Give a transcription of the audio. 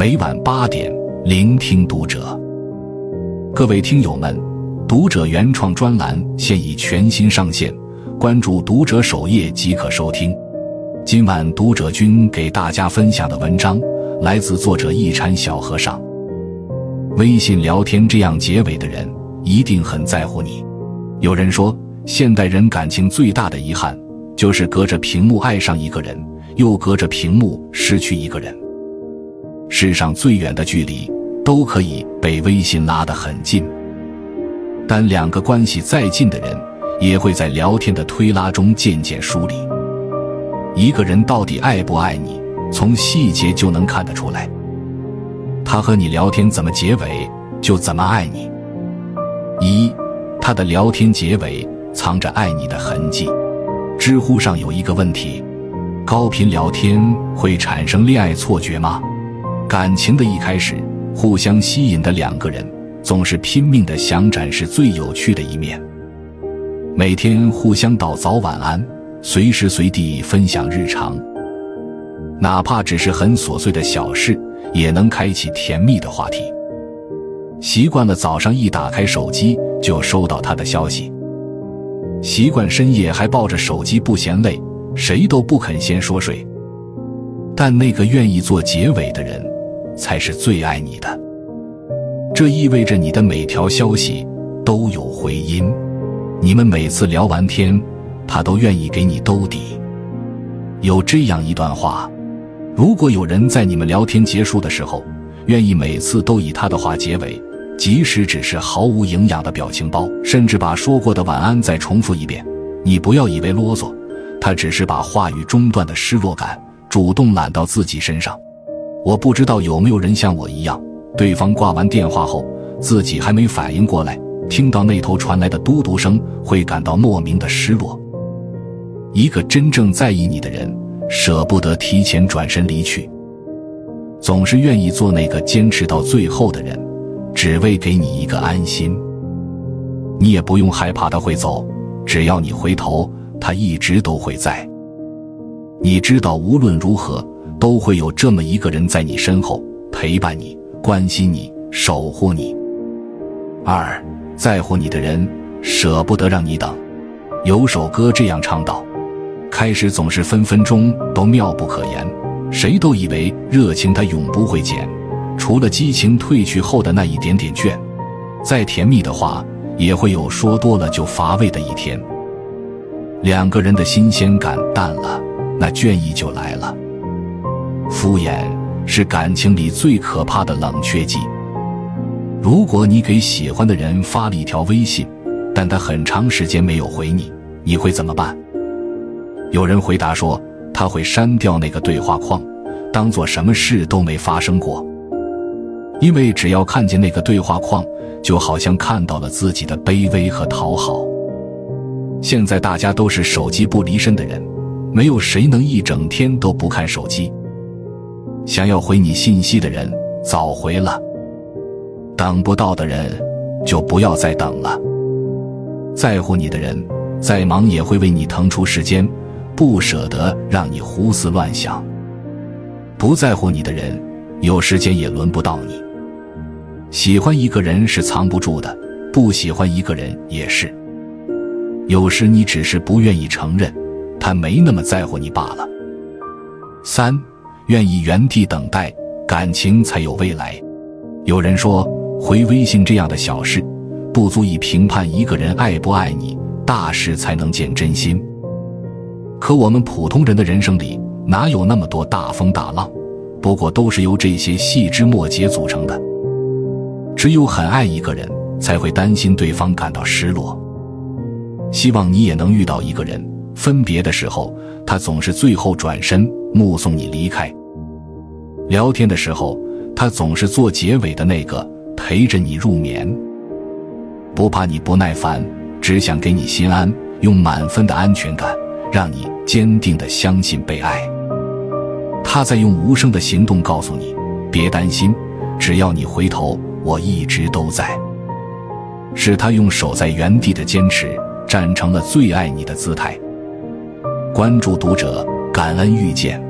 每晚八点，聆听读者。各位听友们，读者原创专栏现已全新上线，关注读者首页即可收听。今晚读者君给大家分享的文章来自作者一禅小和尚。微信聊天这样结尾的人，一定很在乎你。有人说，现代人感情最大的遗憾，就是隔着屏幕爱上一个人。又隔着屏幕失去一个人。世上最远的距离都可以被微信拉得很近，但两个关系再近的人，也会在聊天的推拉中渐渐疏离。一个人到底爱不爱你，从细节就能看得出来。他和你聊天怎么结尾，就怎么爱你。一，他的聊天结尾藏着爱你的痕迹。知乎上有一个问题。高频聊天会产生恋爱错觉吗？感情的一开始，互相吸引的两个人总是拼命的想展示最有趣的一面，每天互相道早晚安，随时随地分享日常，哪怕只是很琐碎的小事，也能开启甜蜜的话题。习惯了早上一打开手机就收到他的消息，习惯深夜还抱着手机不嫌累。谁都不肯先说睡，但那个愿意做结尾的人，才是最爱你的。这意味着你的每条消息都有回音，你们每次聊完天，他都愿意给你兜底。有这样一段话：如果有人在你们聊天结束的时候，愿意每次都以他的话结尾，即使只是毫无营养的表情包，甚至把说过的晚安再重复一遍，你不要以为啰嗦。他只是把话语中断的失落感主动揽到自己身上。我不知道有没有人像我一样，对方挂完电话后，自己还没反应过来，听到那头传来的嘟嘟声，会感到莫名的失落。一个真正在意你的人，舍不得提前转身离去，总是愿意做那个坚持到最后的人，只为给你一个安心。你也不用害怕他会走，只要你回头。他一直都会在，你知道，无论如何都会有这么一个人在你身后陪伴你、关心你、守护你。二，在乎你的人舍不得让你等。有首歌这样唱道：开始总是分分钟都妙不可言，谁都以为热情它永不会减，除了激情褪去后的那一点点倦。再甜蜜的话，也会有说多了就乏味的一天。两个人的新鲜感淡了，那倦意就来了。敷衍是感情里最可怕的冷却剂。如果你给喜欢的人发了一条微信，但他很长时间没有回你，你会怎么办？有人回答说，他会删掉那个对话框，当做什么事都没发生过。因为只要看见那个对话框，就好像看到了自己的卑微和讨好。现在大家都是手机不离身的人，没有谁能一整天都不看手机。想要回你信息的人早回了，等不到的人就不要再等了。在乎你的人再忙也会为你腾出时间，不舍得让你胡思乱想。不在乎你的人有时间也轮不到你。喜欢一个人是藏不住的，不喜欢一个人也是。有时你只是不愿意承认，他没那么在乎你罢了。三，愿意原地等待，感情才有未来。有人说，回微信这样的小事，不足以评判一个人爱不爱你，大事才能见真心。可我们普通人的人生里，哪有那么多大风大浪？不过都是由这些细枝末节组成的。只有很爱一个人，才会担心对方感到失落。希望你也能遇到一个人，分别的时候，他总是最后转身目送你离开；聊天的时候，他总是做结尾的那个，陪着你入眠。不怕你不耐烦，只想给你心安，用满分的安全感，让你坚定的相信被爱。他在用无声的行动告诉你：别担心，只要你回头，我一直都在。是他用守在原地的坚持。站成了最爱你的姿态。关注读者，感恩遇见。